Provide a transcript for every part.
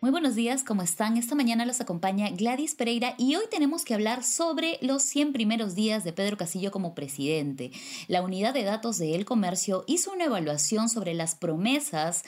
Muy buenos días, ¿cómo están? Esta mañana los acompaña Gladys Pereira y hoy tenemos que hablar sobre los 100 primeros días de Pedro Castillo como presidente. La unidad de datos de El Comercio hizo una evaluación sobre las promesas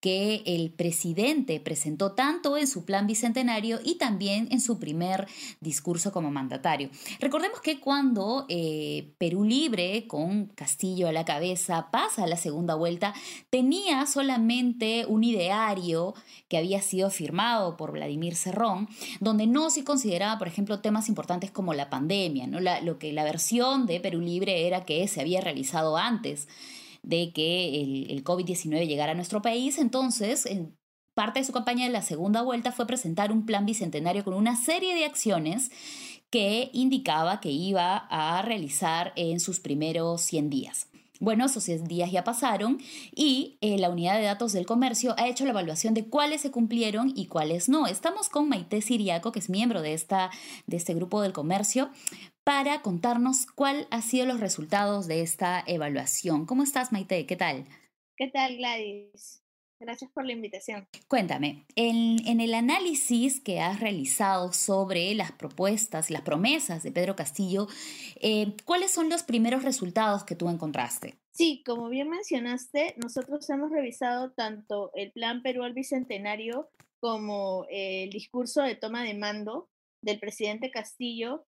que el presidente presentó tanto en su plan bicentenario y también en su primer discurso como mandatario. Recordemos que cuando eh, Perú Libre, con Castillo a la cabeza, pasa a la segunda vuelta, tenía solamente un ideario que había sido firmado por Vladimir Cerrón, donde no se consideraba, por ejemplo, temas importantes como la pandemia, lo que la versión de Perú Libre era que se había realizado antes de que el, el COVID-19 llegara a nuestro país. Entonces, en parte de su campaña de la segunda vuelta fue presentar un plan bicentenario con una serie de acciones que indicaba que iba a realizar en sus primeros 100 días. Bueno, esos 100 días ya pasaron y eh, la unidad de datos del comercio ha hecho la evaluación de cuáles se cumplieron y cuáles no. Estamos con Maite Siriaco, que es miembro de, esta, de este grupo del comercio, para contarnos cuál han sido los resultados de esta evaluación. ¿Cómo estás, Maite? ¿Qué tal? ¿Qué tal, Gladys? Gracias por la invitación. Cuéntame, en, en, el análisis que has realizado sobre las propuestas, las promesas de Pedro Castillo, eh, ¿cuáles son los primeros resultados que tú encontraste? Sí, como bien mencionaste, nosotros hemos revisado tanto el Plan Perú al Bicentenario como el discurso de toma de mando del presidente Castillo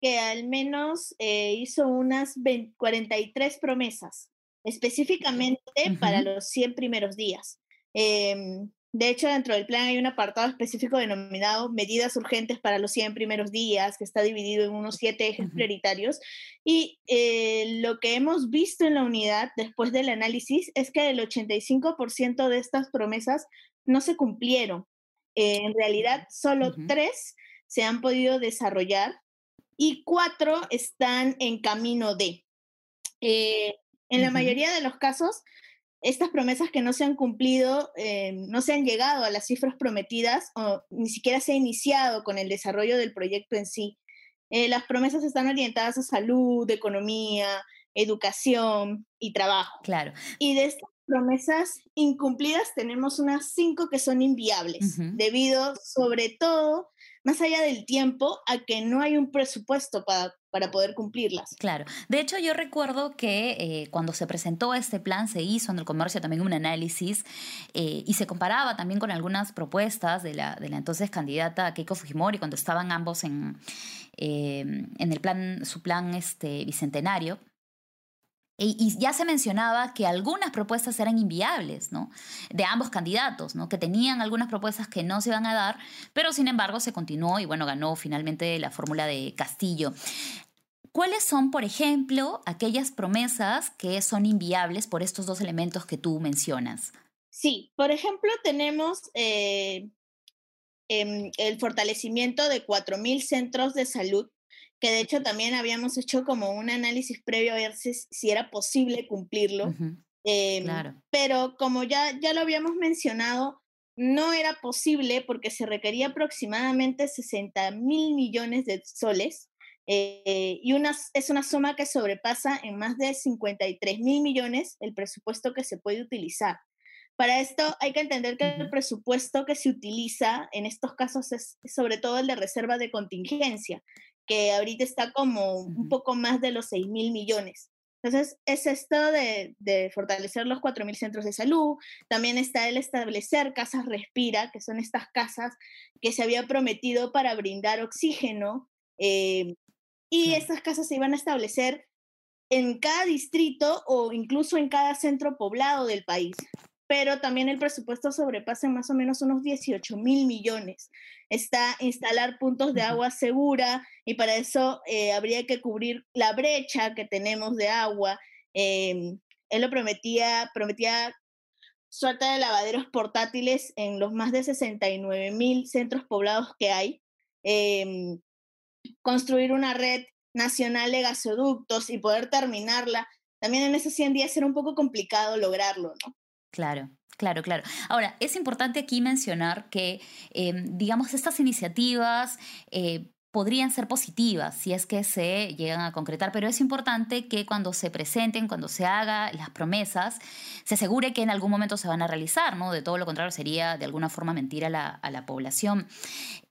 que al menos eh, hizo unas 20, 43 promesas, específicamente uh -huh. para los 100 primeros días. Eh, de hecho, dentro del plan hay un apartado específico denominado Medidas urgentes para los 100 primeros días, que está dividido en unos siete ejes uh -huh. prioritarios. Y eh, lo que hemos visto en la unidad después del análisis es que el 85% de estas promesas no se cumplieron. Eh, en realidad, solo uh -huh. tres se han podido desarrollar y cuatro están en camino de. Eh, en la uh -huh. mayoría de los casos, estas promesas que no se han cumplido, eh, no se han llegado a las cifras prometidas o ni siquiera se ha iniciado con el desarrollo del proyecto en sí. Eh, las promesas están orientadas a salud, economía, educación y trabajo. Claro. Y de estas promesas incumplidas tenemos unas cinco que son inviables, uh -huh. debido sobre todo más allá del tiempo, a que no hay un presupuesto para, para poder cumplirlas. Claro. De hecho, yo recuerdo que eh, cuando se presentó este plan, se hizo en el comercio también un análisis eh, y se comparaba también con algunas propuestas de la, de la entonces candidata Keiko Fujimori cuando estaban ambos en, eh, en el plan, su plan este, bicentenario. Y ya se mencionaba que algunas propuestas eran inviables, ¿no? De ambos candidatos, ¿no? Que tenían algunas propuestas que no se iban a dar, pero sin embargo se continuó y bueno, ganó finalmente la fórmula de Castillo. ¿Cuáles son, por ejemplo, aquellas promesas que son inviables por estos dos elementos que tú mencionas? Sí, por ejemplo, tenemos eh, eh, el fortalecimiento de 4.000 centros de salud que de hecho también habíamos hecho como un análisis previo a ver si, si era posible cumplirlo. Uh -huh. eh, claro. Pero como ya, ya lo habíamos mencionado, no era posible porque se requería aproximadamente 60 mil millones de soles eh, y una, es una suma que sobrepasa en más de 53 mil millones el presupuesto que se puede utilizar. Para esto hay que entender que el presupuesto que se utiliza en estos casos es sobre todo el de reserva de contingencia, que ahorita está como un poco más de los 6 mil millones. Entonces, es esto de, de fortalecer los 4 mil centros de salud. También está el establecer casas respira, que son estas casas que se había prometido para brindar oxígeno. Eh, y estas casas se iban a establecer en cada distrito o incluso en cada centro poblado del país pero también el presupuesto sobrepasa en más o menos unos 18 mil millones. Está instalar puntos de agua segura y para eso eh, habría que cubrir la brecha que tenemos de agua. Eh, él lo prometía, prometía suerte de lavaderos portátiles en los más de 69 mil centros poblados que hay. Eh, construir una red nacional de gasoductos y poder terminarla también en esos 100 días era un poco complicado lograrlo, ¿no? Claro, Claro, claro. Ahora, es importante aquí mencionar que, em, digamos, estas iniciativas eh, podrían ser positivas si es que se llegan a concretar, pero es importante que cuando se presenten, cuando se hagan las promesas, se asegure que en algún momento se van a realizar, ¿no? De todo lo contrario sería de alguna forma mentir a la, población.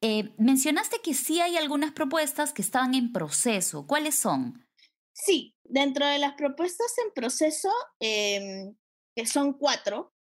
Eh, mencionaste que sí hay algunas propuestas que estaban en proceso. ¿Cuáles son? Sí, dentro de las propuestas en proceso, em, que son cuatro,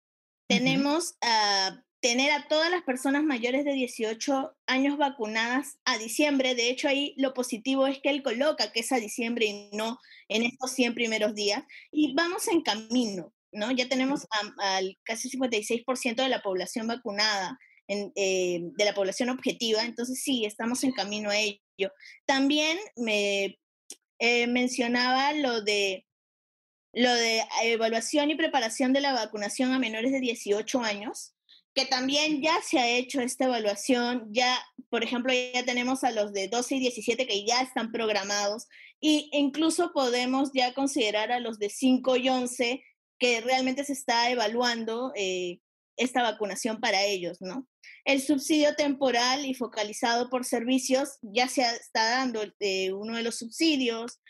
tenemos a tener a todas las personas mayores de 18 años vacunadas a diciembre. De hecho, ahí lo positivo es que él coloca que es a diciembre y no en estos 100 primeros días. Y vamos en camino, ¿no? Ya tenemos al casi 56% de la población vacunada, eh, de la población objetiva. Entonces, sí, estamos en camino a ello. También me eh, mencionaba lo de lo de evaluación y preparación de la vacunación a menores de 18 años que también ya se ha hecho esta evaluación, ya, por ejemplo, ya tenemos a los de 12 y 17 que ya están programados, e incluso podemos ya considerar a los de 5 y 11 que realmente se está evaluando eh, esta vacunación para ellos, ¿no? El subsidio temporal y focalizado por servicios ya se está dando eh, uno de los subsidios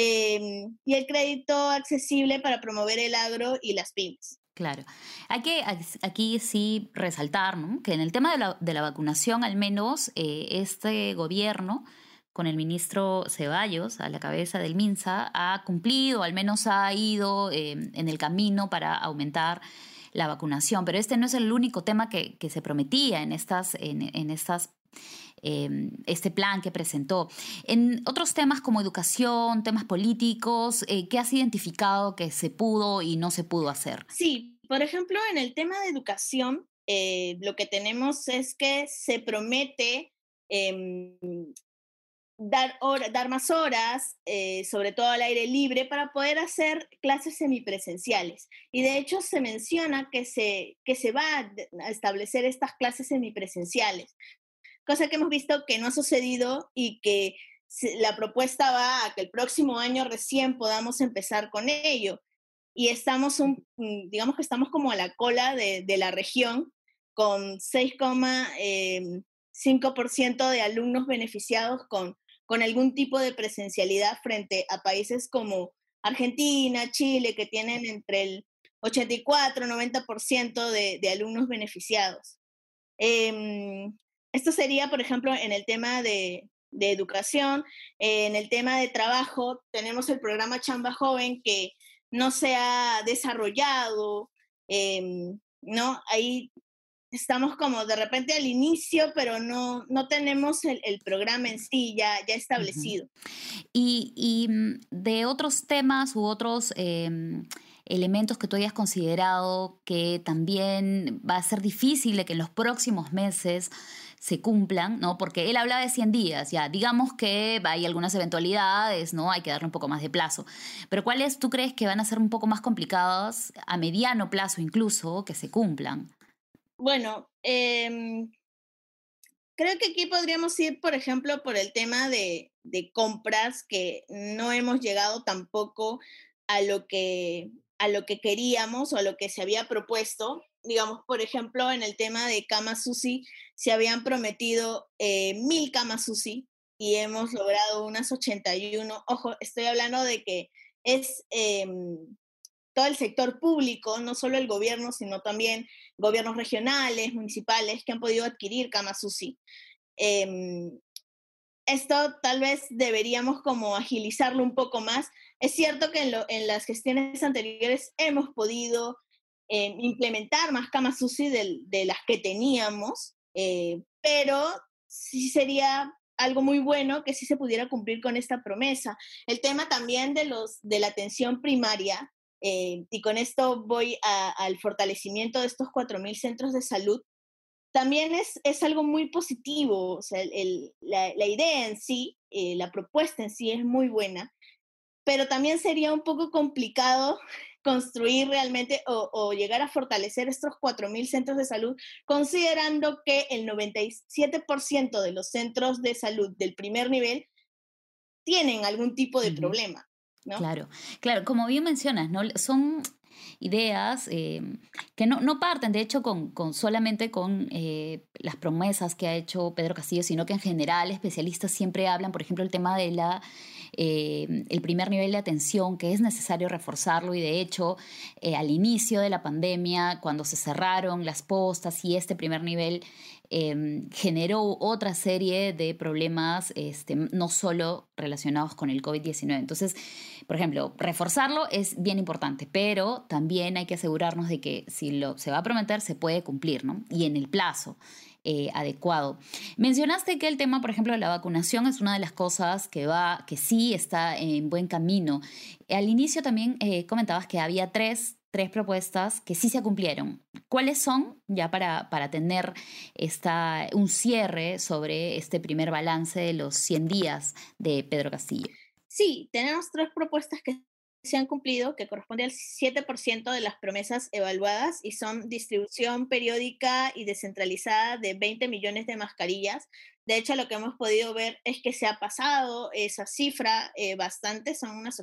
em, y el crédito accesible para promover el agro y las pymes. Claro. Hay que aquí sí resaltar que en el tema de la, vacunación, al menos eh, este gobierno, con el ministro Ceballos a la cabeza del MINSA, ha cumplido, al menos ha ido em, en el camino para aumentar la vacunación. Pero este no es el único tema que, se prometía en estas, en, estas em, este plan que presentó. En otros temas como educación, temas políticos, eh, ¿qué has identificado que se pudo y no se pudo hacer? Sí, por ejemplo, en el tema de educación, eh, lo que tenemos es que se promete em, dar, dar más horas, eh, sobre todo al aire libre, para poder hacer clases semipresenciales. Y de hecho se menciona que se, que se va a establecer estas clases semipresenciales, cosa que hemos visto que no ha sucedido y que la propuesta va a que el próximo año recién podamos empezar con ello. Y estamos, un, mm, digamos que estamos como a la cola de, de la región, con 6,5% em, de alumnos beneficiados con con algún tipo de presencialidad frente a países como Argentina, Chile, que tienen entre el 84 y 90% de, de alumnos beneficiados. Em, esto sería, por ejemplo, en el tema de, de educación, en el tema de trabajo, tenemos el programa Chamba Joven que no se ha desarrollado, em, ¿no? Ahí estamos como de repente al inicio, pero no, no tenemos el, programa en sí ya, ya establecido. y, mm, de otros temas u otros em, elementos que tú hayas considerado que también va a ser difícil de que en los próximos meses se cumplan, ¿no? Porque él habla de 100 días, ya, digamos que hay algunas eventualidades, ¿no? Hay que darle un poco más de plazo. Pero ¿cuáles tú crees que van a ser un poco más complicadas, a mediano plazo incluso, que se cumplan? Bueno, em, creo que aquí podríamos ir, por ejemplo, por el tema de, compras, que no hemos llegado tampoco a lo que a lo que queríamos o a lo que se había propuesto. Digamos, por ejemplo, en el tema de Kama Susi, se habían prometido eh, mil Kama Susi y hemos logrado unas 81. Ojo, estoy hablando de que es em, todo el sector público, no solo el gobierno, sino también gobiernos regionales, municipales, que han podido adquirir. Em, esto tal vez deberíamos como agilizarlo un poco más. Es cierto que en, las gestiones anteriores hemos podido em, implementar más Kamasusi de, de las que teníamos, eh, pero sí sería algo muy bueno que sí se pudiera cumplir con esta promesa. El tema también de la atención primaria, eh, y con esto voy al fortalecimiento de estos 4.000 centros de salud, también es, es algo muy positivo. O sea, la, idea en sí, eh, la propuesta en sí es muy buena, pero también sería un poco complicado construir realmente o, o llegar a fortalecer estos 4.000 centros de salud, considerando que el 97% de los centros de salud del primer nivel tienen algún tipo de problema. Claro, claro, como bien mencionas, ¿no? Son ideas eh, que no, no, parten, de hecho, con, con solamente con eh, las promesas que ha hecho Pedro Castillo, sino que en general especialistas siempre hablan, por ejemplo, el tema de la eh, el primer nivel de atención, que es necesario reforzarlo y de hecho al inicio de la pandemia, cuando se cerraron las postas y este primer nivel Em, generó otra serie de problemas, este, no solo relacionados con el COVID-19. Entonces, por ejemplo, reforzarlo es bien importante, pero también hay que asegurarnos de que si lo, se va a prometer, se puede cumplir. Y en el plazo. Eh, adecuado. Mencionaste que el tema, por ejemplo, de la vacunación es una de las cosas que va, que sí está en buen camino. Al inicio también eh, comentabas que había tres tres propuestas que sí se cumplieron. ¿Cuáles son? Ya para, para tener esta, un cierre sobre este primer balance de los 100 días de Pedro Castillo. Sí, tenemos tres propuestas que se han cumplido, que corresponde al 7% de las promesas evaluadas y son distribución periódica y descentralizada de 20 millones de mascarillas. De hecho, lo que hemos podido ver es que se ha pasado esa cifra eh, bastante, son unos,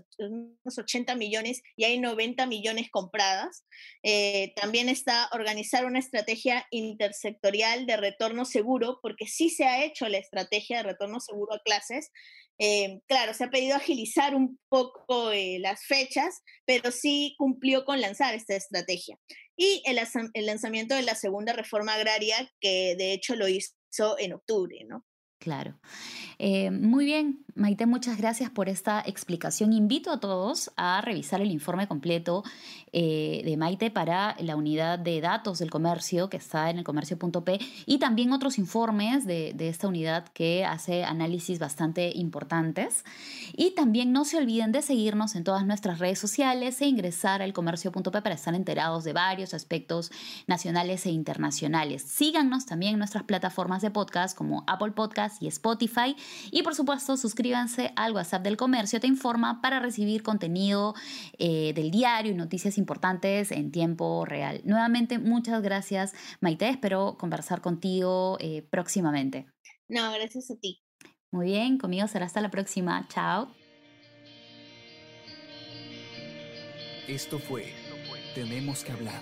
80 millones y hay 90 millones compradas. Eh, también está organizar una estrategia intersectorial de retorno seguro, porque sí se ha hecho la estrategia de retorno seguro a clases, eh, claro, se ha pedido agilizar un poco eh, las fechas, pero sí cumplió con lanzar esta estrategia. Y el, el, lanzamiento de la segunda reforma agraria, que de hecho lo hizo en octubre, ¿no? Claro. Eh, muy bien, Maite, muchas gracias por esta explicación. Invito a todos a revisar el informe completo eh, de Maite para la unidad de datos del comercio que está en el comercio.p y también otros informes de, de, esta unidad que hace análisis bastante importantes. Y también no se olviden de seguirnos en todas nuestras redes sociales e ingresar al comercio.p para estar enterados de varios aspectos nacionales e internacionales. Síganos también en nuestras plataformas de podcast como Apple Podcast y Spotify y por supuesto, suscríbanse al WhatsApp del Comercio, te informa para recibir contenido eh, del diario y noticias importantes en tiempo real. Nuevamente, muchas gracias, Maite. Espero conversar contigo eh, próximamente. No, gracias a ti. Muy bien, conmigo será hasta la próxima. Chao. Esto fue Tenemos que hablar